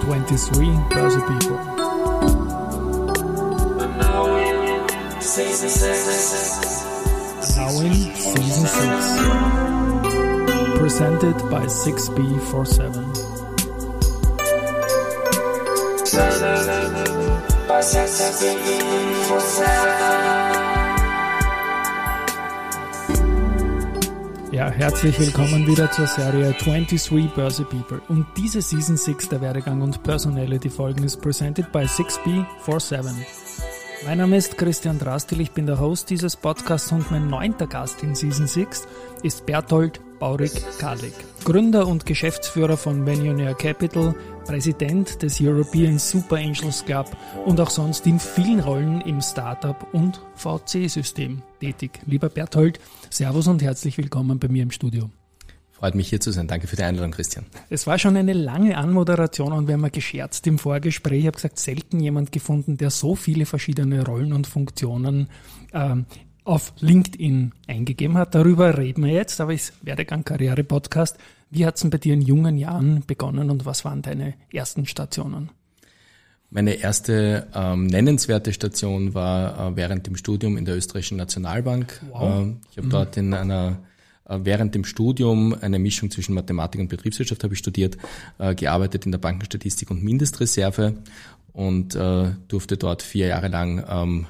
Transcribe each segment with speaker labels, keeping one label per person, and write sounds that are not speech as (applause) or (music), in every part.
Speaker 1: 23 Börse People. Now in season 6. Presented by 6B47. Ja, herzlich willkommen wieder zur Serie 23 Börse People. Und diese Season 6 der Werdegang und Personality Folgen ist presented by 6B47. Mein Name ist Christian Drastil, ich bin der Host dieses Podcasts und mein neunter Gast in Season 6 ist Berthold Baurig-Karlik, Gründer und Geschäftsführer von Venioneer Capital, Präsident des European Super Angels Club und auch sonst in vielen Rollen im Startup- und VC-System tätig. Lieber Berthold, Servus und herzlich willkommen bei mir im Studio.
Speaker 2: Freut mich hier zu sein. Danke für die Einladung, Christian.
Speaker 1: Es war schon eine lange Anmoderation und wir haben gescherzt im Vorgespräch. Ich habe gesagt, selten jemand gefunden, der so viele verschiedene Rollen und Funktionen ähm, auf LinkedIn eingegeben hat. Darüber reden wir jetzt, aber ich Werdegang Karriere Podcast. Wie hat es denn bei dir in jungen Jahren begonnen und was waren deine ersten Stationen?
Speaker 2: Meine erste ähm, nennenswerte Station war äh, während dem Studium in der österreichischen Nationalbank. Wow. Äh, ich habe mhm. dort in einer äh, während dem Studium eine Mischung zwischen Mathematik und Betriebswirtschaft habe ich studiert, äh, gearbeitet in der Bankenstatistik und Mindestreserve und äh, durfte dort vier Jahre lang ähm,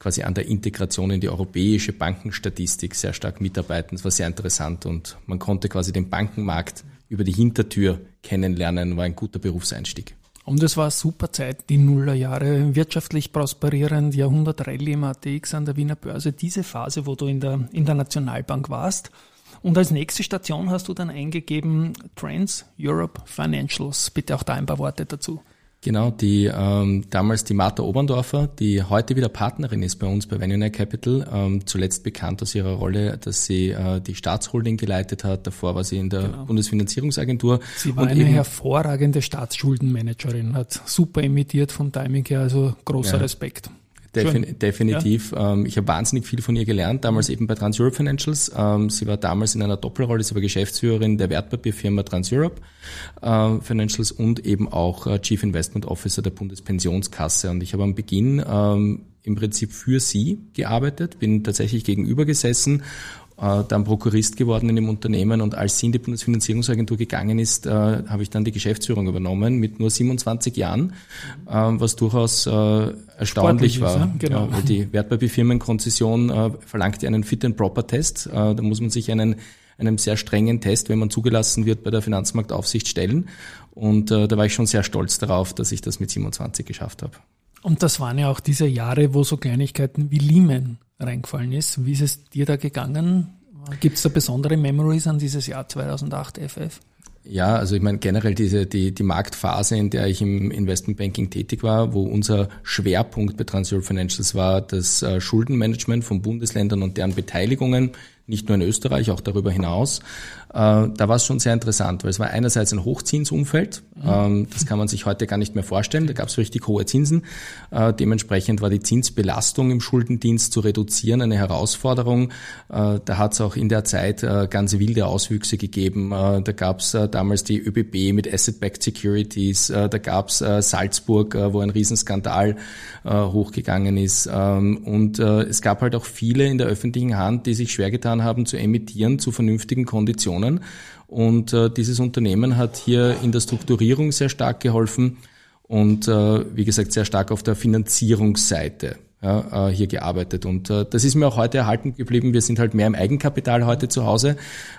Speaker 2: quasi an der Integration in die europäische Bankenstatistik sehr stark mitarbeiten. Das war sehr interessant und man konnte quasi den Bankenmarkt über die Hintertür kennenlernen, war ein guter Berufseinstieg.
Speaker 1: Und es war eine super Zeit, die Nullerjahre, wirtschaftlich prosperierend, Jahrhundert-Rallye im ATX an der Wiener Börse, diese Phase, wo du in der, in der Nationalbank warst. Und als nächste Station hast du dann eingegeben Trends Europe Financials. Bitte auch da ein paar Worte dazu.
Speaker 2: Genau, die ähm, damals die Martha Oberndorfer, die heute wieder Partnerin ist bei uns bei Venue Capital, ähm, zuletzt bekannt aus ihrer Rolle, dass sie äh, die Staatsholding geleitet hat. Davor war sie in der genau. Bundesfinanzierungsagentur.
Speaker 1: Sie war eine hervorragende Staatsschuldenmanagerin, hat super imitiert vom Timing her, also großer ja. Respekt.
Speaker 2: Defin definitiv. Ja. Ähm, ich habe wahnsinnig viel von ihr gelernt, damals eben bei TransEurope Financials. Ähm, sie war damals in einer Doppelrolle, sie war Geschäftsführerin der Wertpapierfirma TransEurope äh, Financials und eben auch äh, Chief Investment Officer der Bundespensionskasse. Und ich habe am Beginn ähm, im Prinzip für sie gearbeitet, bin tatsächlich gegenüber gesessen dann Prokurist geworden in dem Unternehmen und als sie in die Bundesfinanzierungsagentur gegangen ist, äh, habe ich dann die Geschäftsführung übernommen mit nur 27 Jahren, äh, was durchaus äh, erstaunlich Sportlich war. Genau. ja, weil die Wertpapierfirmenkonzession äh, verlangt einen Fit and Proper Test. Äh, da muss man sich einen einem sehr strengen Test, wenn man zugelassen wird, bei der Finanzmarktaufsicht stellen. Und äh, da war ich schon sehr stolz darauf, dass ich das mit 27 geschafft habe.
Speaker 1: Und das waren ja auch diese Jahre, wo so Kleinigkeiten wie Lehman reingefallen ist. Wie ist es dir da gegangen? Gibt es da besondere Memories an dieses Jahr 2008 FF?
Speaker 2: Ja, also ich meine generell diese die die Marktphase, in der ich im Investmentbanking tätig war, wo unser Schwerpunkt bei Transeurope Financials war, das äh, Schuldenmanagement von Bundesländern und deren Beteiligungen nicht nur in Österreich, auch darüber hinaus. Äh, da war es schon sehr interessant, weil es war einerseits ein Hochzinsumfeld, mhm. das kann man sich heute gar nicht mehr vorstellen, da gab es richtig hohe Zinsen. Äh, dementsprechend war die Zinsbelastung im Schuldendienst zu reduzieren eine Herausforderung. Äh, da hat es auch in der Zeit ganz wilde Auswüchse gegeben. Da gab es damals die ÖBB mit Asset-Backed Securities, da gab es Salzburg, wo ein Riesenskandal hochgegangen ist. Ähm, und es gab halt auch viele in der öffentlichen Hand, die sich schwer getan haben zu emittieren zu vernünftigen Konditionen. Und äh, dieses Unternehmen hat hier in der Strukturierung sehr stark geholfen und äh, wie gesagt sehr stark auf der Finanzierungsseite ja, äh, hier gearbeitet. Und äh, das ist mir auch heute erhalten geblieben. Wir sind halt mehr im Eigenkapital heute zu Hause,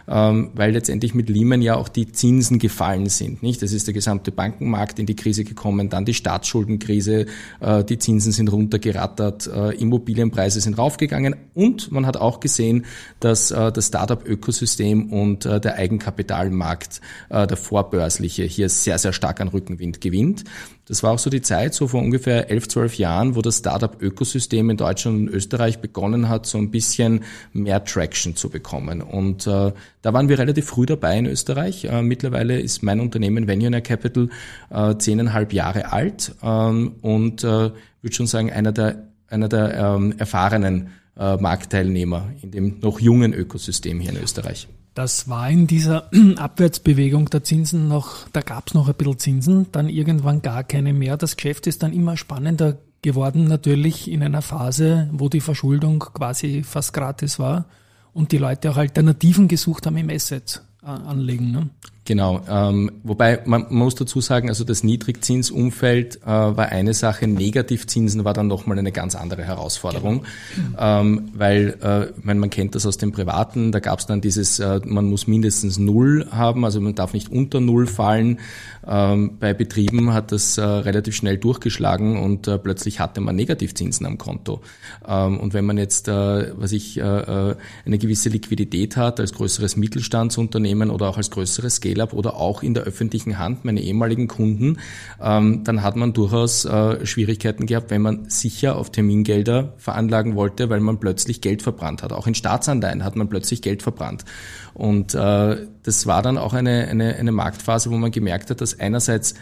Speaker 2: ähm, weil letztendlich mit Lehman ja auch die Zinsen gefallen sind. Nicht? Das ist der gesamte Bankenmarkt in die Krise gekommen, dann die Staatsschuldenkrise, äh, die Zinsen sind runtergerattert, Immobilienpreise sind raufgegangen und man hat auch gesehen, dass das Startup-Ökosystem und der Eigenkapitalmarkt, der vorbörsliche, hier sehr, sehr stark an Rückenwind gewinnt. Das war auch so die Zeit, so vor ungefähr elf, zwölf Jahren, wo das Startup-Ökosystem in Deutschland und Österreich begonnen hat, so ein bisschen mehr Traction zu bekommen. Und äh, da waren wir relativ früh dabei in Österreich. Äh, mittlerweile ist mein Unternehmen Venue Capital äh, zehneinhalb Jahre alt ähm, und äh, würde schon sagen, einer der, einer der ähm, erfahrenen äh, Marktteilnehmer in dem noch jungen Ökosystem hier in Österreich.
Speaker 1: Das war in dieser (clears throat) Abwärtsbewegung der Zinsen noch, da gab es noch ein bisschen Zinsen, dann irgendwann gar keine mehr. Das Geschäft ist dann immer spannender geworden, natürlich in einer Phase, wo die Verschuldung quasi fast gratis war und die Leute auch Alternativen gesucht haben im Asset äh, anlegen. Ne?
Speaker 2: Genau, ähm, wobei man, muss dazu sagen, also das Niedrigzinsumfeld äh, war eine Sache, Negativzinsen war dann nochmal eine ganz andere Herausforderung, genau. ähm, weil äh, man, man kennt das aus dem Privaten, da gab es dann dieses, äh, man muss mindestens Null haben, also man darf nicht unter Null fallen. Ähm, bei Betrieben hat das äh, relativ schnell durchgeschlagen und äh, plötzlich hatte man Negativzinsen am Konto. Ähm, und wenn man jetzt, äh, was ich, äh, äh, eine gewisse Liquidität hat als größeres Mittelstandsunternehmen oder auch als größeres Scale Scale-up oder auch in der öffentlichen Hand, meine ehemaligen Kunden, ähm, dann hat man durchaus äh, Schwierigkeiten gehabt, wenn man sicher auf Termingelder veranlagen wollte, weil man plötzlich Geld verbrannt hat. Auch in Staatsanleihen hat man plötzlich Geld verbrannt. Und äh, das war dann auch eine, eine, eine Marktphase, wo man gemerkt hat, dass einerseits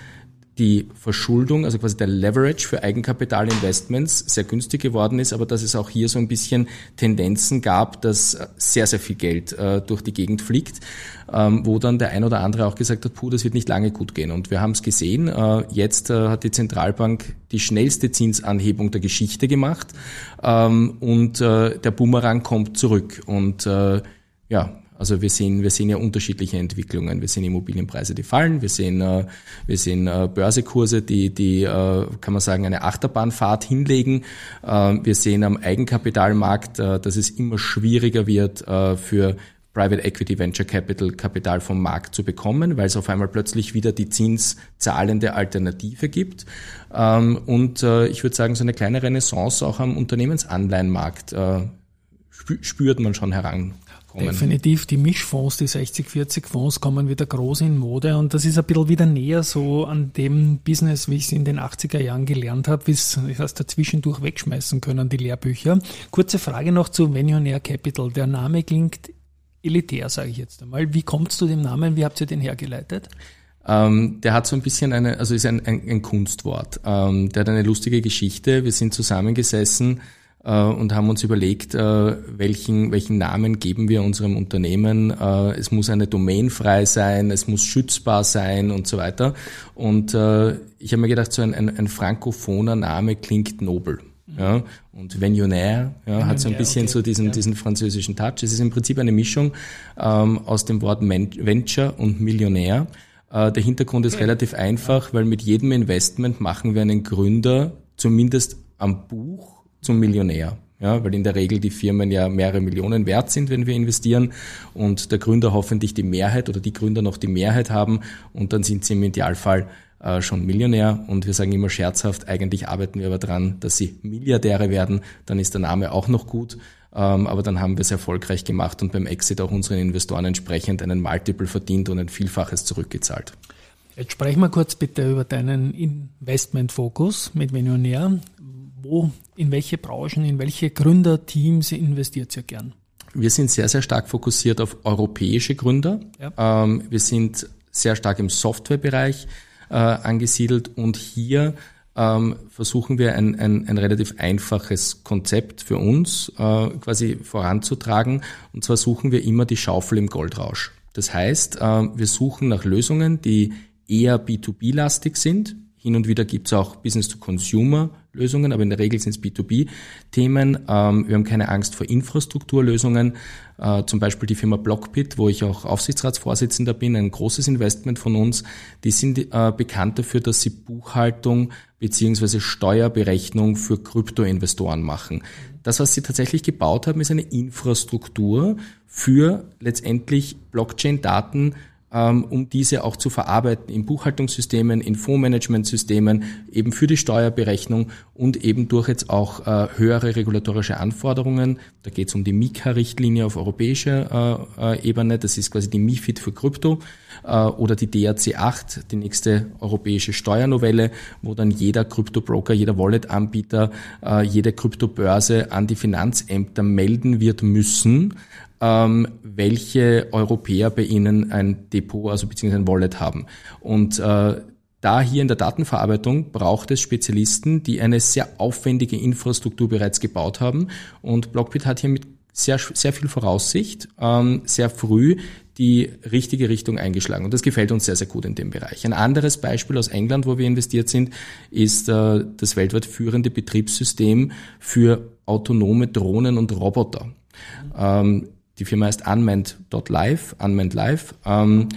Speaker 2: die Verschuldung, also quasi der Leverage für Eigenkapitalinvestments sehr günstig geworden ist, aber dass es auch hier so ein bisschen Tendenzen gab, dass sehr, sehr viel Geld äh, durch die Gegend fliegt, ähm, wo dann der ein oder andere auch gesagt hat, puh, das wird nicht lange gut gehen. Und wir haben es gesehen, äh, jetzt äh, hat die Zentralbank die schnellste Zinsanhebung der Geschichte gemacht ähm, und äh, der Boomerang kommt zurück. Und äh, ja, also wir sehen, wir sehen ja unterschiedliche Entwicklungen. Wir sehen Immobilienpreise, die fallen. Wir sehen, äh, wir sehen äh, Börsekurse, die, die, äh, kann man sagen, eine Achterbahnfahrt hinlegen. Wir sehen am Eigenkapitalmarkt, dass es immer schwieriger wird für Private Equity Venture Capital Kapital vom Markt zu bekommen, weil es auf einmal plötzlich wieder die zinszahlende Alternative gibt. Und ich würde sagen, so eine kleine Renaissance auch am Unternehmensanleihenmarkt spürt man schon heran
Speaker 1: kommen. Definitiv, die Mischfonds, die 60-40 Fonds kommen wieder groß in Mode und das ist ein bisschen wieder näher so an dem Business, wie ich es in den 80er Jahren gelernt habe, wie es das dazwischendurch wegschmeißen können, die Lehrbücher. Kurze Frage noch zu Venionaire Capital. Der Name klingt elitär, sage ich jetzt einmal. Wie kommt es zu dem Namen? Wie habt ihr den hergeleitet?
Speaker 2: Ähm, der hat so ein bisschen eine, also ist ein, ein, ein Kunstwort. Ähm, der hat eine lustige Geschichte. Wir sind zusammengesessen und haben uns überlegt, äh, welchen, welchen Namen geben wir unserem Unternehmen. Äh, es muss eine Domain frei sein, es muss schützbar sein und so weiter. Und ich habe mir gedacht, so ein, ein, ein frankophoner Name klingt nobel. Ja, und Venionaire ja, hat so ein bisschen okay. so diesen, ja. diesen französischen Touch. Es ist im Prinzip eine Mischung ähm, aus dem Wort Venture und Millionär. Äh, der Hintergrund ist relativ einfach, weil mit jedem Investment machen wir einen Gründer zumindest am Buch zum Millionär. Ja, weil in der Regel die Firmen ja mehrere Millionen wert sind, wenn wir investieren und der Gründer hoffentlich die Mehrheit oder die Gründer noch die Mehrheit haben und dann sind sie im Idealfall äh, schon Millionär und wir sagen immer scherzhaft, eigentlich arbeiten wir aber dran, dass sie Milliardäre werden, dann ist der Name auch noch gut, ähm, aber dann haben wir es erfolgreich gemacht und beim Exit auch unseren Investoren entsprechend einen Multiple verdient und ein Vielfaches zurückgezahlt.
Speaker 1: Jetzt sprechen wir kurz bitte über deinen Investmentfokus mit Millionär wo, in welche Branchen, in welche Gründerteams investiert ihr gern?
Speaker 2: Wir sind sehr, sehr stark fokussiert auf europäische Gründer. Ja. Ähm, wir sind sehr stark im Softwarebereich äh, angesiedelt und hier ähm, versuchen wir ein, ein, ein relativ einfaches Konzept für uns äh, quasi voranzutragen. Und zwar suchen wir immer die Schaufel im Goldrausch. Das heißt, äh, wir suchen nach Lösungen, die eher B2B-lastig sind. Hin und wieder gibt es auch Business-to-Consumer Lösungen, aber in der Regel sind es B2B-Themen. Ähm, wir haben keine Angst vor Infrastrukturlösungen. Äh, zum Beispiel die Firma Blockbit, wo ich auch Aufsichtsratsvorsitzender bin, ein großes Investment von uns. Die sind äh, bekannt dafür, dass sie Buchhaltung beziehungsweise Steuerberechnung für Kryptoinvestoren machen. Das, was sie tatsächlich gebaut haben, ist eine Infrastruktur für letztendlich Blockchain-Daten um diese auch zu verarbeiten in Buchhaltungssystemen, in Fondsmanagementsystemen, eben für die Steuerberechnung und eben durch jetzt auch äh, höhere regulatorische Anforderungen. Da geht es um die MiCA-Richtlinie auf europäischer äh, äh, Ebene, das ist quasi die MIFID für Krypto oder die DRC 8, die nächste europäische Steuernovelle, wo dann jeder Kryptobroker, jeder Wallet-Anbieter, jede Kryptobörse an die Finanzämter melden wird müssen, ähm, welche Europäer bei Ihnen ein Depot, also beziehungsweise ein Wallet haben. Und äh, da hier in der Datenverarbeitung braucht es Spezialisten, die eine sehr aufwendige Infrastruktur bereits gebaut haben. Und Blockbit hat hier mit sehr, sehr viel Voraussicht, ähm, sehr früh die richtige Richtung eingeschlagen. Und das gefällt uns sehr, sehr gut in dem Bereich. Ein anderes Beispiel aus England, wo wir investiert sind, ist äh, das weltweit führende Betriebssystem für autonome Drohnen und Roboter. Ähm, die Firma heißt Unmanned.live, Unmanned Live. Ähm,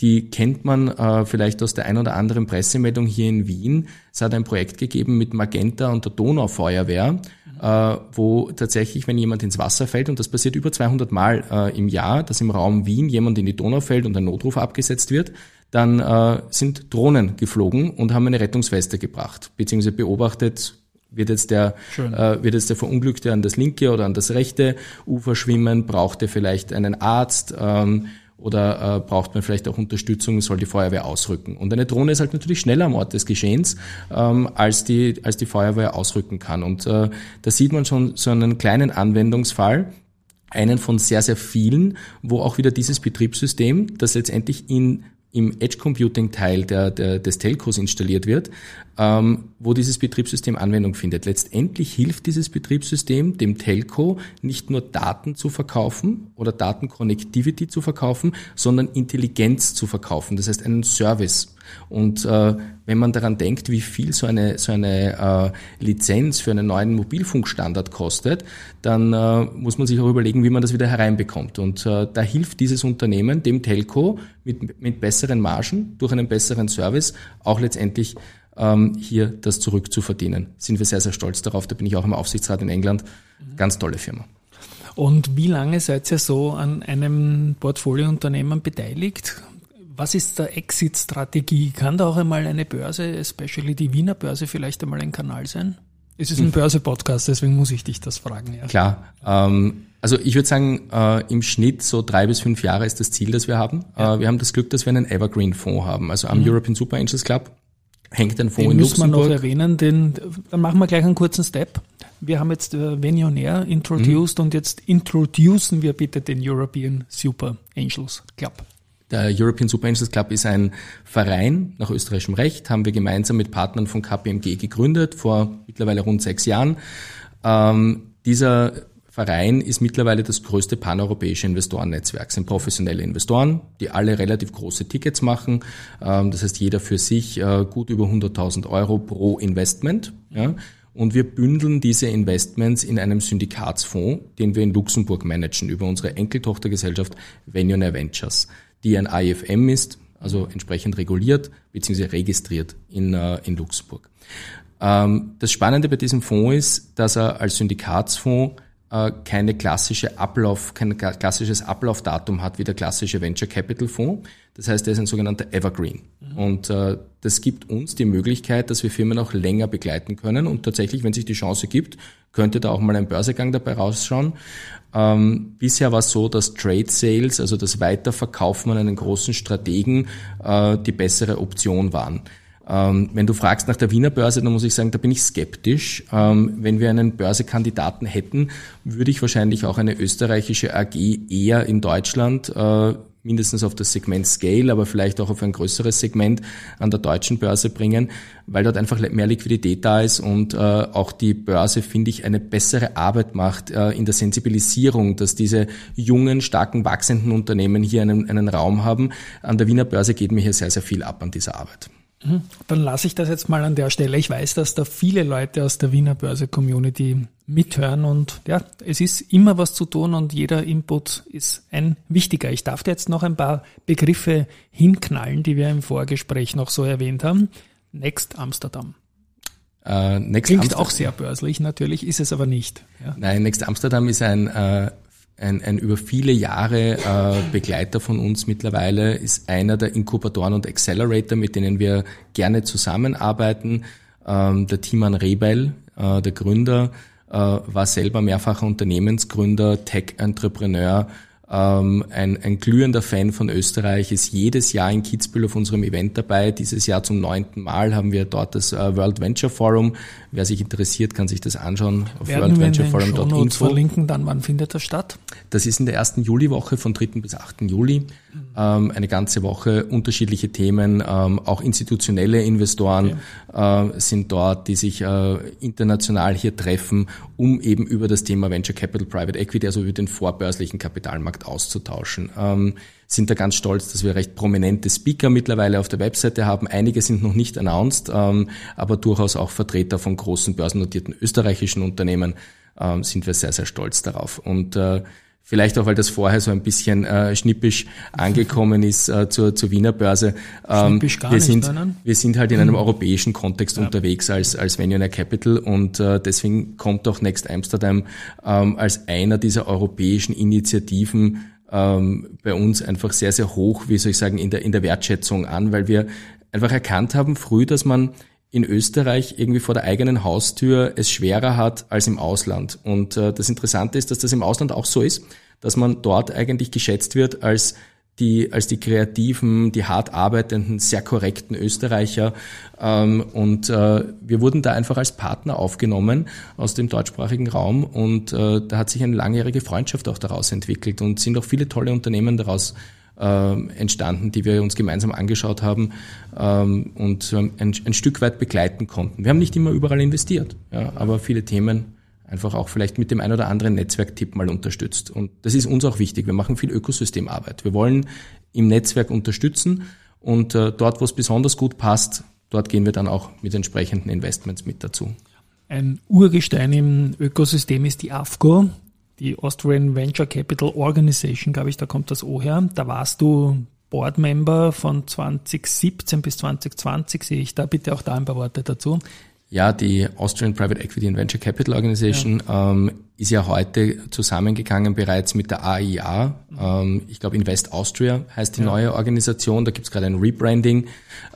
Speaker 2: die kennt man äh, vielleicht aus der ein oder anderen Pressemeldung hier in Wien. Es hat ein Projekt gegeben mit Magenta und der Donaufeuerwehr, äh, wo tatsächlich, wenn jemand ins Wasser fällt, und das passiert über 200 Mal äh, im Jahr, dass im Raum Wien jemand in die Donau fällt und ein Notruf abgesetzt wird, dann äh, sind Drohnen geflogen und haben eine Rettungsweste gebracht, beziehungsweise beobachtet, wird jetzt der, äh, wird jetzt der Verunglückte an das linke oder an das rechte Ufer schwimmen? Braucht er vielleicht einen Arzt? Ähm, oder äh, braucht man vielleicht auch Unterstützung, soll die Feuerwehr ausrücken. Und eine Drohne ist halt natürlich schneller am Ort des Geschehens, ähm, als, die, als die Feuerwehr ausrücken kann. Und äh, da sieht man schon so einen kleinen Anwendungsfall, einen von sehr, sehr vielen, wo auch wieder dieses Betriebssystem, das letztendlich in im Edge Computing Teil der, der, des Telcos installiert wird, ähm, wo dieses Betriebssystem Anwendung findet. Letztendlich hilft dieses Betriebssystem dem Telco nicht nur Daten zu verkaufen oder Datenconnectivity zu verkaufen, sondern Intelligenz zu verkaufen. Das heißt einen Service. Und äh, wenn man daran denkt, wie viel so eine, so eine äh, Lizenz für einen neuen Mobilfunkstandard kostet, dann äh, muss man sich auch überlegen, wie man das wieder hereinbekommt. Und äh, da hilft dieses Unternehmen dem Telco mit, mit besseren Margen, durch einen besseren Service, auch letztendlich ähm, hier das zurückzuverdienen. Sind wir sehr, sehr stolz darauf. Da bin ich auch im Aufsichtsrat in England. Ganz tolle Firma.
Speaker 1: Und wie lange seid ihr so an einem Portfoliounternehmen beteiligt? Was ist der Exit-Strategie? Kann da auch einmal eine Börse, especially die Wiener Börse, vielleicht einmal ein Kanal sein? Es ist ein hm. Börse-Podcast, deswegen muss ich dich das fragen.
Speaker 2: Ja. Klar. Ähm, also ich würde sagen, äh, im Schnitt so drei bis fünf Jahre ist das Ziel, das wir haben. Ja. Äh, wir haben das Glück, dass wir einen Evergreen-Fonds haben. Also am mhm. European Super Angels Club hängt ein Fonds den
Speaker 1: in Luxemburg. müssen wir noch erwähnen, den, dann machen wir gleich einen kurzen Step. Wir haben jetzt äh, Venionaire introduced mhm. und jetzt introducen wir bitte den European Super Angels Club.
Speaker 2: Der European Super Angels Club ist ein Verein nach österreichischem Recht, haben wir gemeinsam mit Partnern von KPMG gegründet, vor mittlerweile rund sechs Jahren. Ähm, dieser Verein ist mittlerweile das größte paneuropäische Investorennetzwerk. Es sind professionelle Investoren, die alle relativ große Tickets machen. Ähm, das heißt, jeder für sich äh, gut über 100.000 Euro pro Investment. Und wir bündeln diese Investments in einem Syndikatsfonds, den wir in Luxemburg managen, über unsere Enkeltochtergesellschaft Venionair Ventures die ein IFM ist, also entsprechend reguliert bzw. registriert in, äh, in Luxemburg. Ähm, das Spannende bei diesem Fonds ist, dass er als Syndikatsfonds keine klassische Ablauf, kein klassisches Ablaufdatum hat wie der klassische Venture Capital Fonds. Das heißt, er ist ein sogenannter Evergreen. Mhm. Und äh, das gibt uns die Möglichkeit, dass wir Firmen auch länger begleiten können. Und tatsächlich, wenn sich die Chance gibt, könnte da auch mal ein Börsegang dabei rausschauen. Ähm, bisher war es so, dass Trade Sales, also das Weiterverkaufen an einen großen Strategen, äh, die bessere Option waren. Ähm, wenn du fragst nach der Wiener Börse, dann muss ich sagen, da bin ich skeptisch. Ähm, wenn wir einen Börsekandidaten hätten, würde ich wahrscheinlich auch eine österreichische AG eher in Deutschland äh, mindestens auf das Segment Scale, aber vielleicht auch auf ein größeres Segment an der deutschen Börse bringen, weil dort einfach mehr Liquidität da ist und äh, auch die Börse, finde ich, eine bessere Arbeit macht äh, in der Sensibilisierung, dass diese jungen, starken, wachsenden Unternehmen hier einen, einen Raum haben. An der Wiener Börse geht mir hier sehr, sehr viel ab an dieser Arbeit.
Speaker 1: Dann lasse ich das jetzt mal an der Stelle. Ich weiß, dass da viele Leute aus der Wiener Börse Community mithören und ja, es ist immer was zu tun und jeder Input ist ein wichtiger. Ich darf dir jetzt noch ein paar Begriffe hinknallen, die wir im Vorgespräch noch so erwähnt haben. Next Amsterdam. Uh, Next Klingt Amsterdam. auch sehr börslich, natürlich ist es aber nicht.
Speaker 2: Ja. Nein, Next Amsterdam ist ein äh, ein, ein über viele Jahre äh, Begleiter von uns mittlerweile, ist einer der Inkubatoren und Accelerator, mit denen wir gerne zusammenarbeiten. Ähm, der Timan Rebel, äh, der Gründer, äh, war selber mehrfacher Unternehmensgründer, Tech-Entrepreneur, ähm, ein, ein glühender Fan von Österreich, ist jedes Jahr in Kitzbühel auf unserem Event dabei. Dieses Jahr zum neunten Mal haben wir dort das äh, World Venture Forum. Wer sich interessiert, kann sich das anschauen
Speaker 1: auf worldventureforum.info. verlinken, dann wann findet das statt?
Speaker 2: Das ist in der ersten Juliwoche von 3. bis 8. Juli. Ähm, eine ganze Woche, unterschiedliche Themen, ähm, auch institutionelle Investoren okay. äh, sind dort, die sich äh, international hier treffen, um eben über das Thema Venture Capital Private Equity, also über den vorbörslichen Kapitalmarkt Markt auszutauschen. Ähm, sind da ganz stolz, dass wir recht prominente Speaker mittlerweile auf der Webseite haben. Einige sind noch nicht announced, ähm, aber durchaus auch Vertreter von großen börsennotierten österreichischen Unternehmen ähm, sind wir sehr, sehr stolz darauf. Und äh, Vielleicht auch, weil das vorher so ein bisschen äh, schnippisch angekommen ist äh, zur, zur Wiener Börse.
Speaker 1: Ähm, schnippisch gar
Speaker 2: wir, sind, nicht, wir sind halt in einem mhm. europäischen Kontext ja. unterwegs als, als Venue Capital und äh, deswegen kommt auch Next Amsterdam ähm, als einer dieser europäischen Initiativen ähm, bei uns einfach sehr, sehr hoch, wie soll ich sagen, in der, in der Wertschätzung an, weil wir einfach erkannt haben früh, dass man in Österreich irgendwie vor der eigenen Haustür es schwerer hat als im Ausland. Und äh, das Interessante ist, dass das im Ausland auch so ist, dass man dort eigentlich geschätzt wird als die, als die kreativen, die hart arbeitenden, sehr korrekten Österreicher. Ähm, und äh, wir wurden da einfach als Partner aufgenommen aus dem deutschsprachigen Raum und äh, da hat sich eine langjährige Freundschaft auch daraus entwickelt und sind auch viele tolle Unternehmen daraus äh, entstanden, die wir uns gemeinsam angeschaut haben ähm, und ein, ein, Stück weit begleiten konnten. Wir haben nicht immer überall investiert, ja, aber viele Themen einfach auch vielleicht mit dem ein oder anderen Netzwerktipp mal unterstützt. Und das ist uns auch wichtig. Wir machen viel Ökosystemarbeit. Wir wollen im Netzwerk unterstützen und äh, dort, wo es besonders gut passt, dort gehen wir dann auch mit entsprechenden Investments mit dazu.
Speaker 1: Ein Urgestein im Ökosystem ist die AFCO die Austrian Venture Capital Organization, glaube ich, da kommt das O her. Da warst du Boardmember von 2017 bis 2020, sehe ich da. Bitte auch da ein paar Worte dazu.
Speaker 2: Ja, die Austrian Private Equity and Venture Capital Organization ja. ähm, ist ja heute zusammengegangen bereits mit der AIA. Ähm, ich glaube, Invest Austria heißt die ja. neue Organisation. Da gibt es gerade ein Rebranding.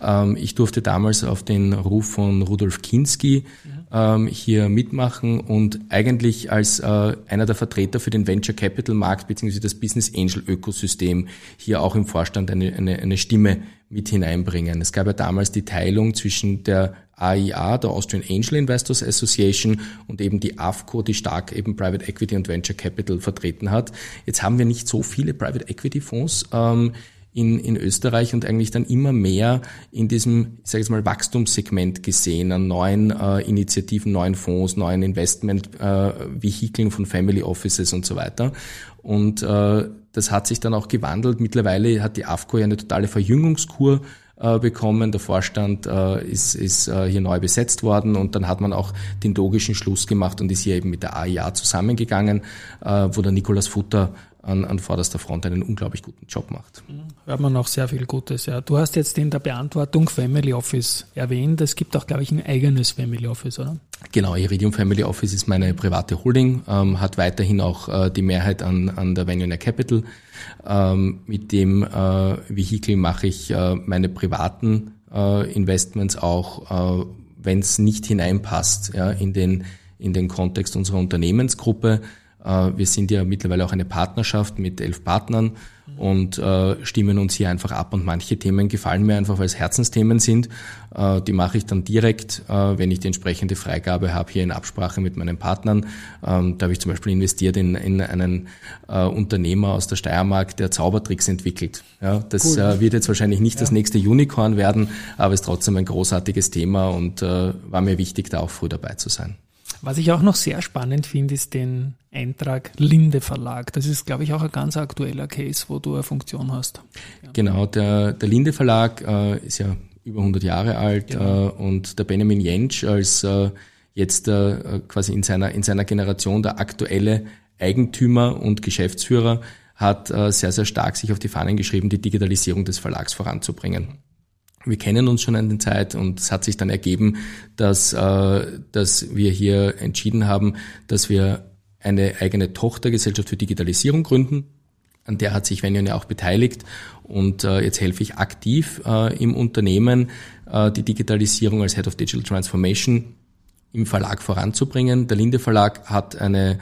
Speaker 2: Ähm, ich durfte damals auf den Ruf von Rudolf Kinski ähm, hier mitmachen und eigentlich als äh, einer der Vertreter für den Venture Capital Markt bzw. das Business Angel Ökosystem hier auch im Vorstand eine, eine, eine Stimme mit hineinbringen. Es gab ja damals die Teilung zwischen der AIA, der Austrian Angel Investors Association und eben die AFCO, die stark eben Private Equity und Venture Capital vertreten hat. Jetzt haben wir nicht so viele Private Equity Fonds. Ähm, in, in Österreich und eigentlich dann immer mehr in diesem, ich sage jetzt mal, Wachstumssegment gesehen, an neuen äh, Initiativen, neuen Fonds, neuen Investment-Vehikeln äh, von Family Offices und so weiter. Und äh, das hat sich dann auch gewandelt. Mittlerweile hat die AFCO ja eine totale Verjüngungskur bekommen. Der Vorstand äh, ist, ist äh, hier neu besetzt worden und dann hat man auch den logischen Schluss gemacht und ist hier eben mit der AIA zusammengegangen, äh, wo der Nikolaus Futter an, an vorderster Front einen unglaublich guten Job macht.
Speaker 1: Mhm. Hört man auch sehr viel Gutes, ja. Du hast jetzt in der Beantwortung Family Office erwähnt. Es gibt auch, glaube ich, ein eigenes Family Office, oder?
Speaker 2: Genau, Iridium Family Office ist meine private Holding, ähm, hat weiterhin auch äh, die Mehrheit an, an der Venue Capital. Ähm, mit dem äh, Vehikel mache ich äh, meine privaten äh, Investments auch, äh, wenn es nicht hineinpasst ja, in, den, in den Kontext unserer Unternehmensgruppe wir sind ja mittlerweile auch eine Partnerschaft mit elf Partnern und äh, stimmen uns hier einfach ab. Und manche Themen gefallen mir einfach, weil es Herzensthemen sind. Äh, die mache ich dann direkt, wenn ich die entsprechende Freigabe habe, hier in Absprache mit meinen Partnern. Ähm, da habe ich zum Beispiel investiert in, in einen Unternehmer aus der Steiermark, der Zaubertricks entwickelt. Ja, das cool. wird jetzt wahrscheinlich nicht ja. das nächste Unicorn werden, aber ist trotzdem ein großartiges Thema und war mir wichtig, da auch früh dabei zu sein.
Speaker 1: Was ich auch noch sehr spannend finde, ist den Eintrag Linde Verlag. Das ist, glaube ich, auch ein ganz aktueller Case, wo du eine Funktion hast.
Speaker 2: Ja. Genau, der, der Linde Verlag äh, ist ja über 100 Jahre alt genau. äh, und der Benjamin Jentsch als äh, jetzt äh, quasi in seiner, in seiner Generation der aktuelle Eigentümer und Geschäftsführer hat äh, sehr, sehr stark sich auf die Fahnen geschrieben, die Digitalisierung des Verlags voranzubringen wir kennen uns schon an den Zeit und es hat sich dann ergeben, dass, äh, dass wir hier entschieden haben, dass wir eine eigene Tochtergesellschaft für Digitalisierung gründen. An der hat sich Venion ja auch beteiligt und äh, jetzt helfe ich aktiv äh, im Unternehmen, äh, die Digitalisierung als Head of Digital Transformation im Verlag voranzubringen. Der Linde Verlag hat eine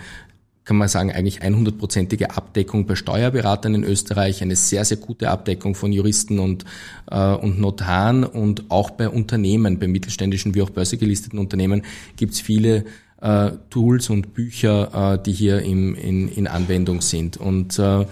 Speaker 2: kann man sagen, eigentlich 100-prozentige Abdeckung bei Steuerberatern in Österreich, eine sehr, sehr gute Abdeckung von Juristen und, äh, und Notaren und auch bei Unternehmen, bei mittelständischen wie auch börsegelisteten Unternehmen gibt es viele äh, Tools und Bücher, äh, die hier im, in, in Anwendung sind. Und äh,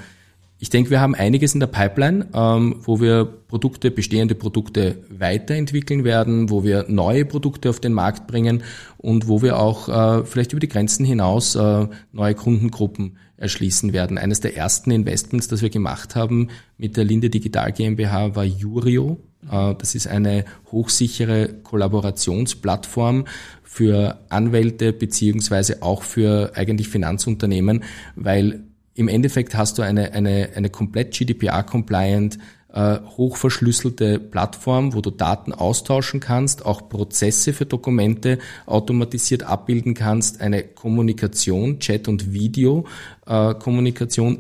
Speaker 2: ich denke, wir haben einiges in der Pipeline, ähm, wo wir Produkte, bestehende Produkte weiterentwickeln werden, wo wir neue Produkte auf den Markt bringen und wo wir auch äh, vielleicht über die Grenzen hinaus äh, neue Kundengruppen erschließen werden. Eines der ersten Investments, das wir gemacht haben mit der Linde Digital GmbH, war Jurio. Äh, das ist eine hochsichere Kollaborationsplattform für Anwälte beziehungsweise auch für eigentlich Finanzunternehmen, weil im Endeffekt hast du eine, eine, eine komplett GDPR-compliant, äh, hochverschlüsselte Plattform, wo du Daten austauschen kannst, auch Prozesse für Dokumente automatisiert abbilden kannst, eine Kommunikation, Chat und Video, äh,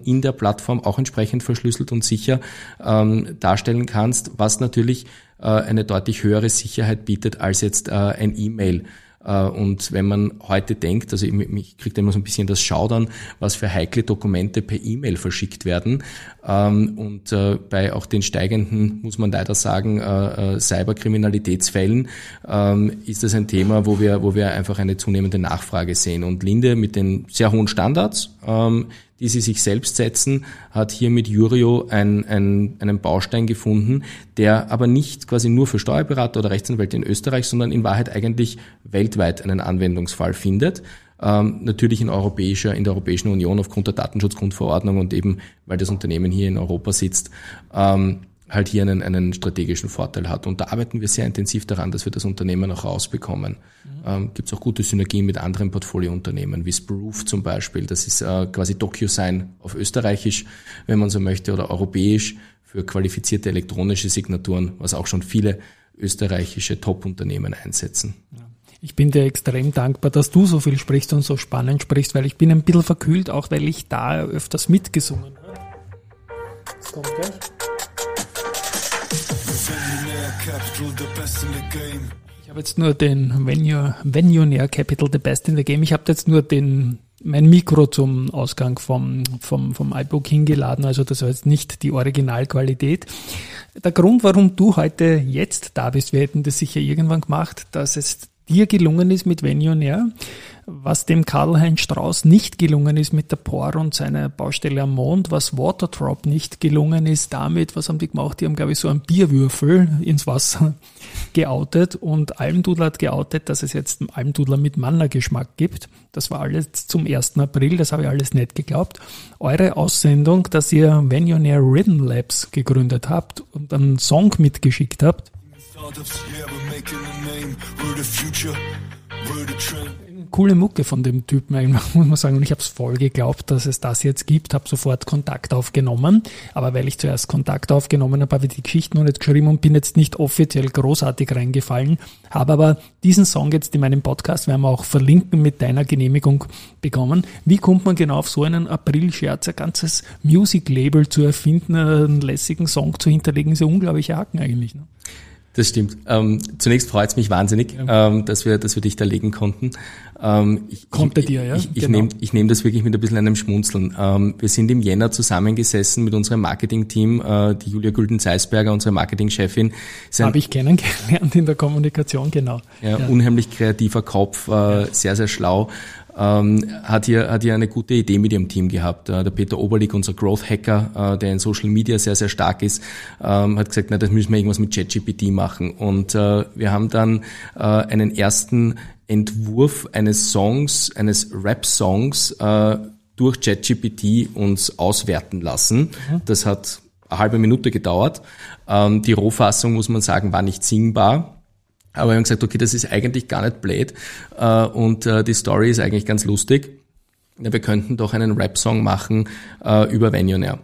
Speaker 2: in der Plattform auch entsprechend verschlüsselt und sicher ähm, darstellen kannst, was natürlich äh, eine deutlich höhere Sicherheit bietet als jetzt äh, ein E-Mail. Äh, und wenn man heute denkt, also ich kriege immer so ein bisschen das Schaudern, was für heikle Dokumente per E-Mail verschickt werden. Ähm, und äh, bei auch den steigenden, muss man leider sagen, äh, Cyberkriminalitätsfällen ähm, ist das ein Thema, wo wir, wo wir einfach eine zunehmende Nachfrage sehen. Und Linde mit den sehr hohen Standards, ähm, die sie sich selbst setzen, hat hier mit Jurio ein, ein, einen Baustein gefunden, der aber nicht quasi nur für Steuerberater oder Rechtsanwälte in Österreich, sondern in Wahrheit eigentlich weltweit einen Anwendungsfall findet. Ähm, natürlich in europäischer, in der Europäischen Union aufgrund der Datenschutzgrundverordnung und eben, weil das Unternehmen hier in Europa sitzt, ähm, halt hier einen, einen strategischen Vorteil hat. Und da arbeiten wir sehr intensiv daran, dass wir das Unternehmen auch rausbekommen. Mhm. Ähm, Gibt es auch gute Synergien mit anderen Portfoliounternehmen, wie Sproof zum Beispiel. Das ist äh, quasi DocuSign auf Österreichisch, wenn man so möchte, oder europäisch für qualifizierte elektronische Signaturen, was auch schon viele österreichische Top-Unternehmen einsetzen.
Speaker 1: Ja. Ich bin dir extrem dankbar, dass du so viel sprichst und so spannend sprichst, weil ich bin ein bisschen verkühlt, auch weil ich da öfters mitgesungen habe. Das kommt gleich. Ich habe jetzt nur den Venue, Venue Capital, the best in the game. Ich habe jetzt nur den, mein Mikro zum Ausgang vom, vom, vom iBook hingeladen, also das war jetzt nicht die Originalqualität. Der Grund, warum du heute jetzt da bist, wir hätten das sicher irgendwann gemacht, dass es dir gelungen ist mit Venue was dem Karl-Heinz Strauß nicht gelungen ist mit der POR und seiner Baustelle am Mond, was Waterdrop nicht gelungen ist damit, was haben die gemacht? Die haben, glaube ich, so einen Bierwürfel ins Wasser (laughs) geoutet und Almdudler hat geoutet, dass es jetzt einen Almdudler mit Mannergeschmack gibt. Das war alles zum 1. April, das habe ich alles nicht geglaubt. Eure Aussendung, dass ihr Venionaire Rhythm Labs gegründet habt und einen Song mitgeschickt habt, coole Mucke von dem Typen, (laughs) muss man sagen. Und ich habe es voll geglaubt, dass es das jetzt gibt, habe sofort Kontakt aufgenommen. Aber weil ich zuerst Kontakt aufgenommen habe, habe ich die Geschichte noch nicht geschrieben und bin jetzt nicht offiziell großartig reingefallen. Habe aber diesen Song jetzt in meinem Podcast, werden wir auch verlinken, mit deiner Genehmigung bekommen. Wie kommt man genau auf so einen April-Scherz, ein ganzes Music-Label zu erfinden, einen lässigen Song zu hinterlegen, ist ja unglaublich Haken eigentlich. Ne?
Speaker 2: Das stimmt. Ähm, zunächst freut es mich wahnsinnig, ja. ähm, dass wir, dass wir dich da legen konnten.
Speaker 1: Ähm, ich, Konnte dir, ja?
Speaker 2: Ich, ich genau. nehme ich nehm das wirklich mit ein bisschen einem Schmunzeln. Ähm, wir sind im Jänner zusammengesessen mit unserem Marketing-Team, äh, die Julia Gülden-Zeisberger, unsere Marketingchefin.
Speaker 1: Habe ich kennengelernt in der Kommunikation, genau.
Speaker 2: Ja, ja. unheimlich kreativer Kopf, äh, sehr, sehr schlau ähm, hat hier hat hier eine gute Idee mit ihrem Team gehabt. Äh, der Peter Oberlig, unser Growth Hacker, äh, der in Social Media sehr sehr stark ist, ähm, hat gesagt, na, das müssen wir irgendwas mit ChatGPT machen. Und äh, wir haben dann äh, einen ersten Entwurf eines Songs, eines Rap-Songs äh, durch ChatGPT uns auswerten lassen. Mhm. Das hat eine halbe Minute gedauert. Ähm, die Rohfassung, muss man sagen, war nicht singbar. Aber wir haben gesagt, okay, das ist eigentlich gar nicht blöd äh, und äh, die Story ist eigentlich ganz lustig. wir könnten doch einen Rap-Song machen äh, über Venionaire.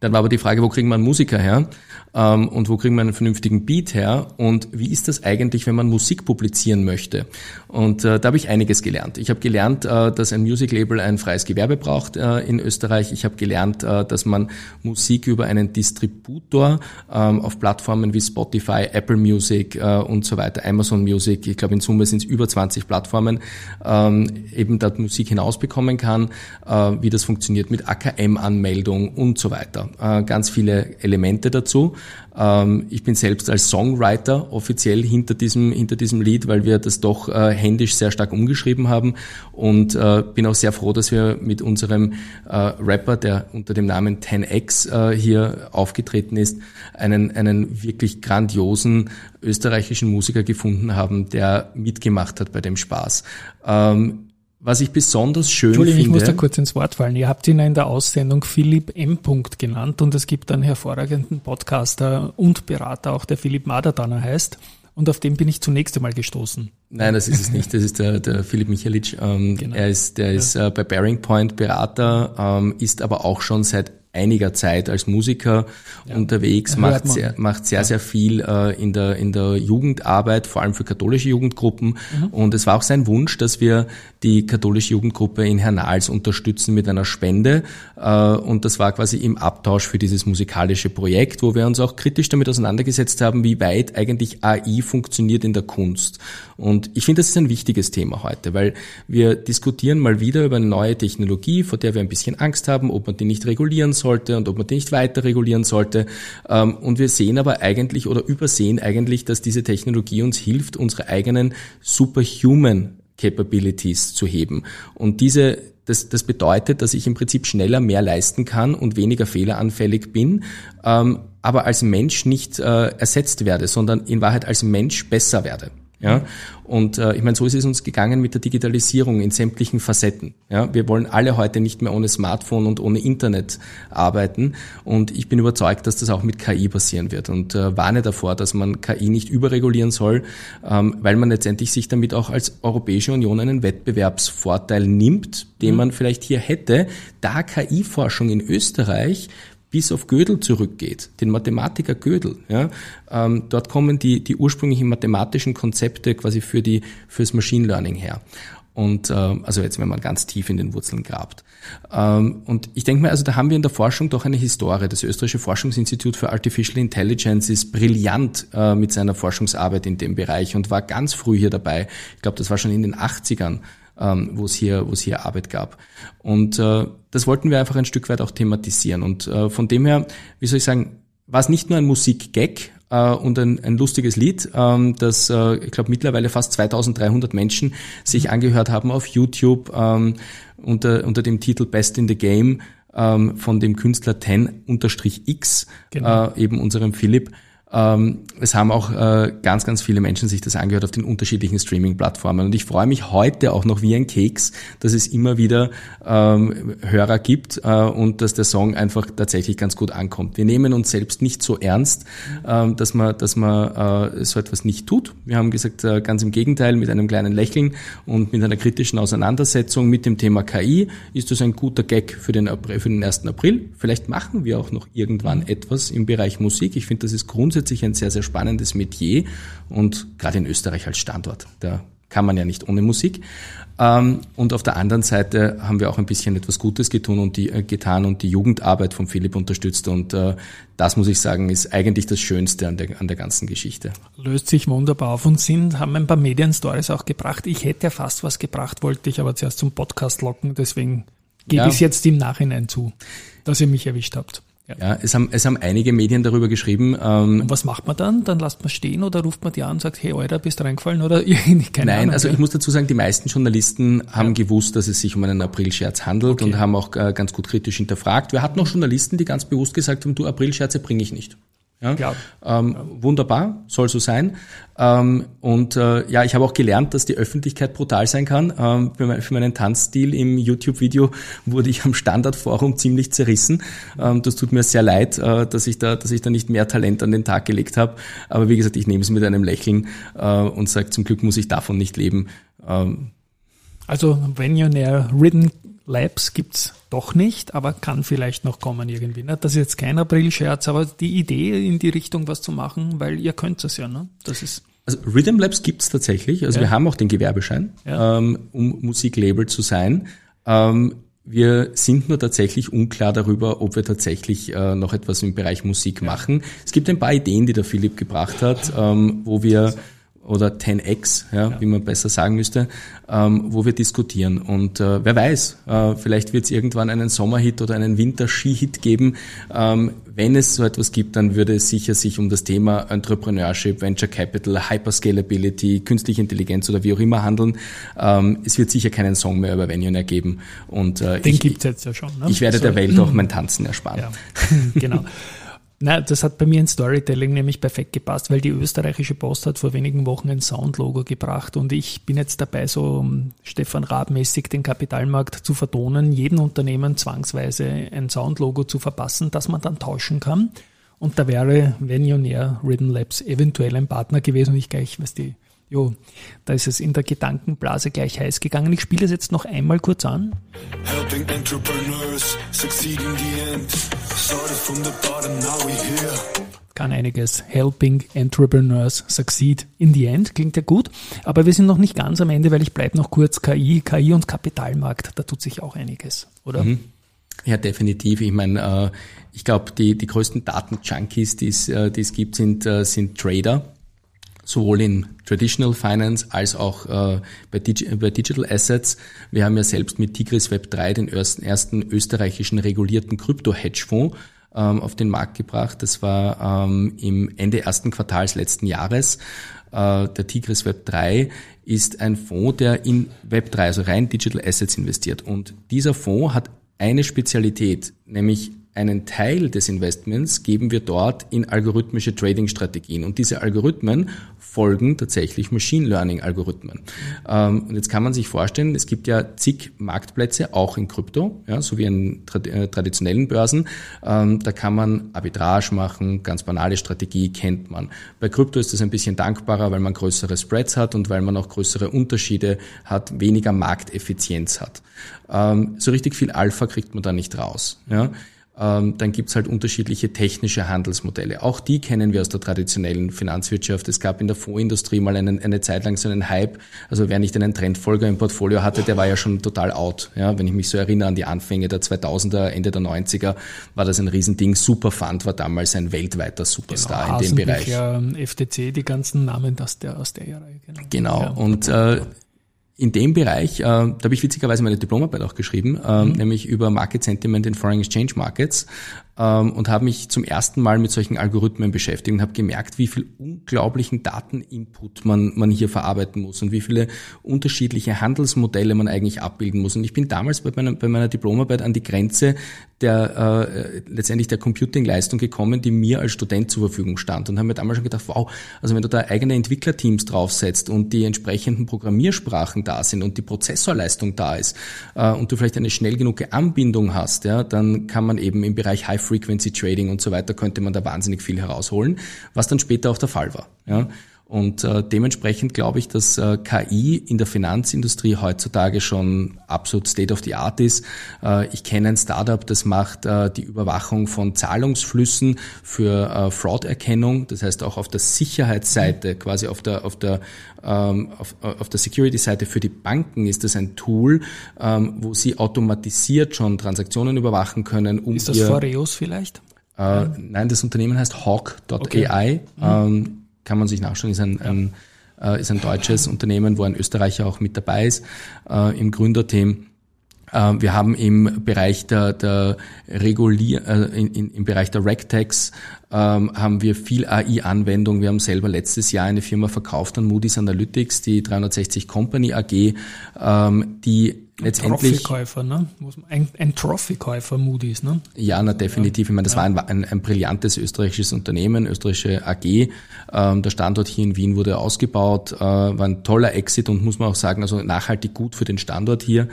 Speaker 2: Dann war aber die Frage, wo kriegen wir einen Musiker her? ähm, und wo kriegen wir einen vernünftigen Beat her und wie ist das eigentlich, wenn man Musik publizieren möchte. Und äh, da habe ich einiges gelernt. Ich habe gelernt, äh, dass ein Music Label ein freies Gewerbe braucht äh, in Österreich. Ich habe gelernt, äh, dass man Musik über einen Distributor ähm, auf Plattformen wie Spotify, Apple Music äh, und so weiter, Amazon Music, ich glaube in Summe sind es über 20 Plattformen, ähm, eben dort Musik hinausbekommen kann, äh, wie das funktioniert mit AKM-Anmeldung und so weiter. Äh, ganz viele Elemente dazu. Ähm, ich bin selbst als Songwriter offiziell hinter diesem, hinter diesem Lied, weil wir das doch äh, händisch sehr stark umgeschrieben haben und äh, bin auch sehr froh, dass wir mit unserem Rapper, der unter dem Namen 10X hier aufgetreten ist, einen, einen wirklich grandiosen österreichischen Musiker gefunden haben, der mitgemacht hat bei dem Spaß. Ähm, was ich besonders schön
Speaker 1: Entschuldigung,
Speaker 2: finde.
Speaker 1: ich muss da kurz ins Wort fallen. Ihr habt ihn in der Aussendung Philipp M. genannt und es gibt einen hervorragenden Podcaster und Berater, auch der Philipp Maderdaner heißt. Und auf den bin ich zunächst einmal gestoßen.
Speaker 2: Nein, das ist es nicht. Das ist der, der Philipp Michalic. Ähm, genau. Er ist, der ist äh, bei Bearing Point Berater, ähm, ist aber auch schon seit einiger Zeit als Musiker ja. unterwegs, macht sehr, macht sehr, sehr viel äh, in, der, in der Jugendarbeit, vor allem für katholische Jugendgruppen. Mhm. Und es war auch sein Wunsch, dass wir die katholische Jugendgruppe in Hernals unterstützen mit einer Spende. Äh, und das war quasi im Abtausch für dieses musikalische Projekt, wo wir uns auch kritisch damit auseinandergesetzt haben, wie weit eigentlich AI funktioniert in der Kunst. Und ich finde, das ist ein wichtiges Thema heute, weil wir diskutieren mal wieder über eine neue Technologie, vor der wir ein bisschen Angst haben, ob man die nicht regulieren soll sollte und ob man die nicht weiter regulieren sollte. Ähm, und wir sehen aber eigentlich oder übersehen eigentlich, dass diese Technologie uns hilft, unsere eigenen superhuman Capabilities zu heben. Und diese das, das bedeutet, dass ich im Prinzip schneller mehr leisten kann und weniger fehleranfällig bin, ähm, aber als Mensch nicht äh, ersetzt werde, sondern in Wahrheit als Mensch besser werde. Ja, und äh, ich meine, so ist es uns gegangen mit der Digitalisierung in sämtlichen Facetten. Ja, wir wollen alle heute nicht mehr ohne Smartphone und ohne Internet arbeiten. Und ich bin überzeugt, dass das auch mit KI passieren wird und äh, warne davor, dass man KI nicht überregulieren soll, ähm, weil man letztendlich sich damit auch als Europäische Union einen Wettbewerbsvorteil nimmt, den mhm. man vielleicht hier hätte, da KI-Forschung in Österreich bis auf Gödel zurückgeht, den Mathematiker Gödel. Ja, ähm, dort kommen die, die ursprünglichen mathematischen Konzepte quasi für die fürs Machine Learning her. Und äh, also jetzt, wenn man ganz tief in den Wurzeln grabt. Ähm, und ich denke mal, also da haben wir in der Forschung doch eine Historie. Das österreichische Forschungsinstitut für Artificial Intelligence ist brillant äh, mit seiner Forschungsarbeit in dem Bereich und war ganz früh hier dabei. Ich glaube, das war schon in den 80ern ähm, wo es hier, wo es hier Arbeit gab. Und äh, das wollten wir einfach ein Stück weit auch thematisieren. Und äh, von dem her, wie soll ich sagen, war es nicht nur ein Musikgag, äh, und ein, ein lustiges Lied, ähm, das äh, ich glaube mittlerweile fast 2300 Menschen sich angehört haben auf YouTube ähm, unter, unter dem Titel Best in the Game ähm, von dem Künstler 10-X, genau. äh, eben unserem Philipp. Ähm, es haben auch äh, ganz, ganz viele Menschen sich das angehört auf den unterschiedlichen Streaming-Plattformen. Und ich freue mich heute auch noch wie ein Keks, dass es immer wieder ähm, Hörer gibt äh, und dass der Song einfach tatsächlich ganz gut ankommt. Wir nehmen uns selbst nicht so ernst, ähm, dass man, dass man äh, so etwas nicht tut. Wir haben gesagt, äh, ganz im Gegenteil, mit einem kleinen Lächeln und mit einer kritischen Auseinandersetzung mit dem Thema KI ist das ein guter Gag für den, April, für den 1. April. Vielleicht machen wir auch noch irgendwann etwas im Bereich Musik. Ich finde, das ist grundsätzlich grundsätzlich ein sehr, sehr spannendes Metier und gerade in Österreich als Standort, da kann man ja nicht ohne Musik. Ähm, und auf der anderen Seite haben wir auch ein bisschen etwas Gutes getan und die, äh, getan und die Jugendarbeit von Philipp unterstützt. Und äh, das muss ich sagen, ist eigentlich das Schönste an der, an der ganzen Geschichte.
Speaker 1: Löst sich wunderbar auf und sind, haben ein paar Medienstories auch gebracht. Ich hätte ja fast was gebracht, wollte ich aber zuerst zum Podcast locken, deswegen gebe ja. ich es jetzt im Nachhinein zu, dass ihr mich erwischt habt.
Speaker 2: Ja. ja, es, haben, es haben einige Medien darüber geschrieben.
Speaker 1: Ähm, und was macht man dann? Dann lasst man stehen oder ruft man die an und sagt, hey, Alter, bist du reingefallen oder (laughs)
Speaker 2: keine Nein, Ahnung, also ich muss dazu sagen, die meisten Journalisten haben ja. gewusst, dass es sich um einen Aprilscherz handelt okay. und haben auch äh, ganz gut kritisch hinterfragt. Wir hatten auch Journalisten, die ganz bewusst gesagt haben, du Aprilscherze bringe ich nicht. Ja, ja. Ähm, wunderbar, soll so sein. Ähm, und äh, ja, ich habe auch gelernt, dass die Öffentlichkeit brutal sein kann. Ähm, für, mein, für, meinen Tanzstil im YouTube-Video wurde ich am Standardforum ziemlich zerrissen. Ähm, das tut mir sehr leid, äh, dass ich da, dass ich da nicht mehr Talent an den Tag gelegt habe. Aber wie gesagt, ich nehme es mit einem Lächeln äh, und sage, zum Glück muss ich davon nicht leben.
Speaker 1: Ähm, also, when you're near ridden Labs gibt's doch nicht, aber kann vielleicht noch kommen irgendwie. Ne? Das ist jetzt kein April-Scherz, aber die Idee in die Richtung was zu machen, weil ihr könnt es ja. Ne? Das ist
Speaker 2: also Rhythm Labs gibt's tatsächlich. Also ja. wir haben auch den Gewerbeschein, ja. ähm, um Musiklabel zu sein. Ähm, wir sind nur tatsächlich unklar darüber, ob wir tatsächlich äh, noch etwas im Bereich Musik machen. Es gibt ein paar Ideen, die der Philipp gebracht hat, ähm, wo wir oder 10x, ja, ja, wie man besser sagen müsste, ähm, wo wir diskutieren. Und äh, wer weiß, äh, vielleicht wird es irgendwann einen Sommerhit oder einen Winterskihit geben. Ähm, wenn es so etwas gibt, dann würde es sicher sich um das Thema Entrepreneurship, Venture Capital, Hyperscalability, künstliche Intelligenz oder wie auch immer handeln. Ähm, es wird sicher keinen Song mehr über Venue geben. Und,
Speaker 1: äh, Den ich, gibt's jetzt ja schon.
Speaker 2: Ne? Ich werde so, der Welt auch mein Tanzen ersparen. Ja, (laughs)
Speaker 1: genau. Na, das hat bei mir in Storytelling nämlich perfekt gepasst, weil die österreichische Post hat vor wenigen Wochen ein Soundlogo gebracht und ich bin jetzt dabei, so Stefan Raab-mäßig den Kapitalmarkt zu vertonen, jedem Unternehmen zwangsweise ein Soundlogo zu verpassen, das man dann tauschen kann. Und da wäre Venionaire Rhythm Labs eventuell ein Partner gewesen und ich gleich, weißt du, Jo, da ist es in der Gedankenblase gleich heiß gegangen. Ich spiele es jetzt noch einmal kurz an. Helping entrepreneurs succeed in the end. Started from the bottom, now we here. Kann einiges. Helping entrepreneurs succeed in the end. Klingt ja gut. Aber wir sind noch nicht ganz am Ende, weil ich bleibe noch kurz KI, KI und Kapitalmarkt. Da tut sich auch einiges, oder? Mhm.
Speaker 2: Ja, definitiv. Ich meine, äh, ich glaube, die, die größten Daten-Junkies, die es äh, gibt, sind, äh, sind Trader sowohl in Traditional Finance als auch äh, bei, Digi bei, Digital Assets. Wir haben ja selbst mit Tigris Web 3 den ersten, ersten österreichischen regulierten Krypto-Hedgefonds ähm, auf den Markt gebracht. Das war ähm, im Ende ersten Quartals letzten Jahres. Äh, der Tigris Web 3 ist ein Fonds, der in Web 3, also rein Digital Assets investiert. Und dieser Fonds hat eine Spezialität, nämlich einen Teil des Investments geben wir dort in algorithmische Trading-Strategien. Und diese Algorithmen folgen tatsächlich Machine Learning-Algorithmen. Ähm, und jetzt kann man sich vorstellen, es gibt ja zig Marktplätze, auch in Krypto, ja, so wie in äh, traditionellen Börsen. Ähm, da kann man Arbitrage machen, ganz banale Strategie kennt man. Bei Krypto ist das ein bisschen dankbarer, weil man größere Spreads hat und weil man auch größere Unterschiede hat, weniger Markteffizienz hat. Ähm, so richtig viel Alpha kriegt man da nicht raus. Ja. Ähm, dann gibt's halt unterschiedliche technische Handelsmodelle. Auch die kennen wir aus der traditionellen Finanzwirtschaft. Es gab in der Fondsindustrie mal einen, eine Zeit lang so einen Hype. Also wer nicht einen Trendfolger im Portfolio hatte, der war ja schon total out. Ja, wenn ich mich so erinnere an die Anfänge der 2000er, Ende der 90er, war das ein Riesending. Superfund war damals ein weltweiter Superstar genau, in dem Bereich.
Speaker 1: FTC, die ganzen Namen aus der, aus der Ära.
Speaker 2: Genau. genau. Ja. Und äh, in dem Bereich, äh, da habe ich witzigerweise meine Diplomarbeit auch geschrieben, äh, mhm. nämlich über Market Sentiment in Foreign Exchange Markets ähm, und habe mich zum ersten Mal mit solchen Algorithmen beschäftigt und habe gemerkt, wie viel unglaublichen Dateninput man, man hier verarbeiten muss und wie viele unterschiedliche Handelsmodelle man eigentlich abbilden muss. Und ich bin damals bei meiner, bei meiner Diplomarbeit an die Grenze der äh, letztendlich der Computingleistung gekommen, die mir als Student zur Verfügung stand und habe mir damals schon gedacht, wow, also wenn du da eigene Entwicklerteams draufsetzt und die entsprechenden Programmiersprachen da sind und die Prozessorleistung da ist äh, und du vielleicht eine schnell genug Anbindung hast, ja, dann kann man eben im Bereich High Frequency Trading und so weiter könnte man da wahnsinnig viel herausholen, was dann später auch der Fall war. Ja. Und äh, dementsprechend glaube ich, dass äh, KI in der Finanzindustrie heutzutage schon absolut State of the Art ist. Äh, ich kenne ein Startup, das macht äh, die Überwachung von Zahlungsflüssen für äh, Fraud-Erkennung. Das heißt auch auf der Sicherheitsseite, quasi auf der auf der ähm, auf, auf der Security-Seite für die Banken ist das ein Tool, ähm, wo sie automatisiert schon Transaktionen überwachen können.
Speaker 1: Um ist das Foreos vielleicht?
Speaker 2: Äh, nein, das Unternehmen heißt Hawk.ai. Okay. Mhm. Ähm, kann man sich nachschauen, ist ein, ein äh, ist ein deutsches Unternehmen, wo ein Österreicher auch mit dabei ist äh, im Gründerteam. Äh, wir haben im Bereich der, der Regulier, äh, in, im Bereich der RegTax ähm, haben wir viel AI-Anwendung. Wir haben selber letztes Jahr eine Firma verkauft an Moody's Analytics, die 360 Company AG, ähm, die letztendlich.
Speaker 1: Trophy-Käufer, ne? Ein, ein Trophy-Käufer Moody's, ne?
Speaker 2: Ja, na, definitiv. Ich meine, das ja. war ein, ein, ein, brillantes österreichisches Unternehmen, österreichische AG. Ähm, der Standort hier in Wien wurde ausgebaut, äh, war ein toller Exit und muss man auch sagen, also nachhaltig gut für den Standort hier.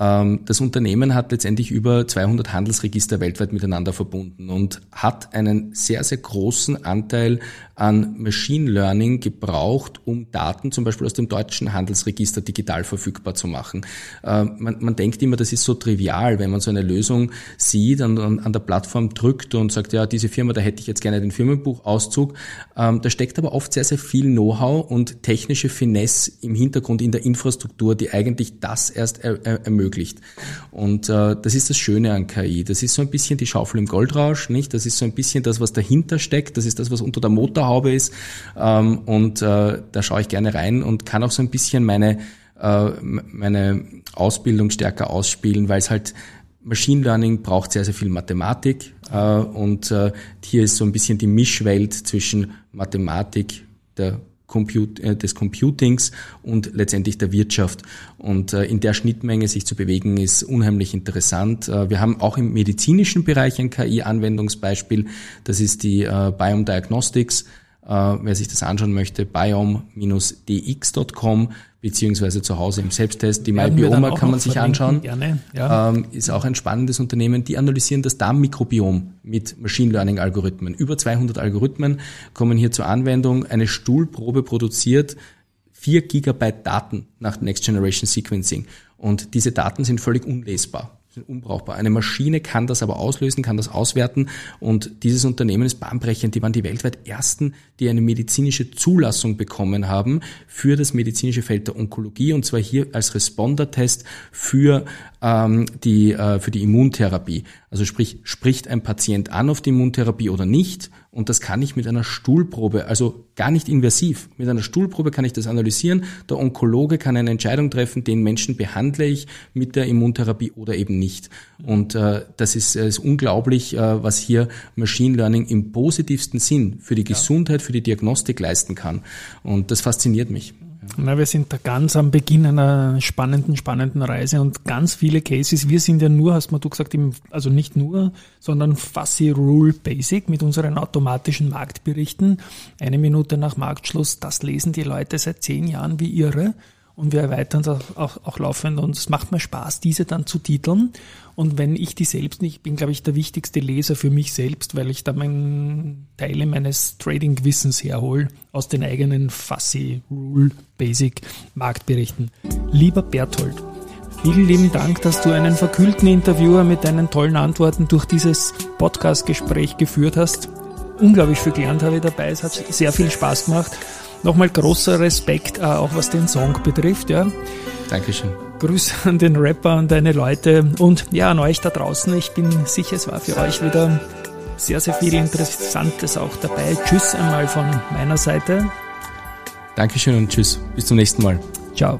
Speaker 2: Ähm, das Unternehmen hat letztendlich über 200 Handelsregister weltweit miteinander verbunden und hat einen sehr, sehr großen Anteil an Machine Learning gebraucht, um Daten zum Beispiel aus dem deutschen Handelsregister digital verfügbar zu machen. Ähm, man, man denkt immer, das ist so trivial, wenn man so eine Lösung sieht und an der Plattform drückt und sagt, ja, diese Firma, da hätte ich jetzt gerne den Firmenbuchauszug. Ähm, da steckt aber oft sehr, sehr viel Know-how und technische Finesse im Hintergrund in der Infrastruktur, die eigentlich das erst er, er, ermöglicht ermöglicht. Und äh, das ist das Schöne an KI. Das ist so ein bisschen die Schaufel im Goldrausch, nicht? Das ist so ein bisschen das, was dahinter steckt. Das ist das, was unter der Motorhaube ist. Ähm, und äh, da schaue ich gerne rein und kann auch so ein bisschen meine äh, meine Ausbildung stärker ausspielen, weil es halt Machine Learning braucht sehr, sehr viel Mathematik äh, und äh, hier ist so ein bisschen die Mischwelt zwischen Mathematik, der äh, des Computings und letztendlich der Wirtschaft. Und äh, in der Schnittmenge sich zu bewegen, ist unheimlich interessant. Äh, wir haben auch im medizinischen Bereich ein KI-Anwendungsbeispiel. Das ist die Biome Diagnostics. Wer sich das anschauen möchte, biome-dx.com beziehungsweise zu Hause im Selbsttest. Die MyBioma kann man sich anschauen. Gerne, ja. ähm, ist auch ein spannendes Unternehmen. Die analysieren das Darmmikrobiom mit Machine Learning Algorithmen. Über 200 Algorithmen kommen hier zur Anwendung. Eine Stuhlprobe produziert 4 Gigabyte Daten nach Next Generation Sequencing. Und diese Daten sind völlig unlesbar sind unbrauchbar. Eine Maschine kann das aber auslösen, kann das auswerten und dieses Unternehmen ist bahnbrechend. Die waren die weltweit ersten, die eine medizinische Zulassung bekommen haben für das medizinische Feld der Onkologie und zwar hier als Responder-Test für ähm, die äh, für die Immuntherapie. Also sprich, spricht ein Patient an auf die Immuntherapie oder nicht und das kann ich mit einer Stuhlprobe, also gar nicht invasiv. Mit einer Stuhlprobe kann ich das analysieren. Der Onkologe kann eine Entscheidung treffen, den Menschen behandle ich mit der Immuntherapie oder eben nicht. Und äh, das ist, äh, ist unglaublich, äh, was hier Machine Learning im positivsten Sinn für die Gesundheit, für die Diagnostik leisten kann. Und das fasziniert mich.
Speaker 1: Na, wir sind da ganz am Beginn einer spannenden, spannenden Reise und ganz viele Cases. Wir sind ja nur, hast du gesagt, im, also nicht nur, sondern Fussy Rule Basic mit unseren automatischen Marktberichten. Eine Minute nach Marktschluss, das lesen die Leute seit zehn Jahren wie irre und wir erweitern auch, auch, auch laufend und es macht mir Spaß, diese dann zu titeln. Und wenn ich die selbst nicht, bin glaube ich der wichtigste Leser für mich selbst, weil ich da mein, Teile meines Trading-Wissens herhole aus den eigenen Fussy Rule Basic Marktberichten. Lieber Berthold, Vielen lieben Dank, dass du einen verkühlten Interviewer mit deinen tollen Antworten durch dieses Podcast-Gespräch geführt hast. Unglaublich viel gelernt habe ich dabei. Es hat sehr viel Spaß gemacht. Nochmal großer Respekt, äh, auch was den Song betrifft. Ja.
Speaker 2: Dankeschön.
Speaker 1: Grüße an den Rapper und deine Leute und ja, an euch da draußen. Ich bin sicher, es war für euch wieder sehr, sehr viel Interessantes auch dabei. Tschüss einmal von meiner Seite.
Speaker 2: Dankeschön und tschüss. Bis zum nächsten Mal.
Speaker 1: Ciao.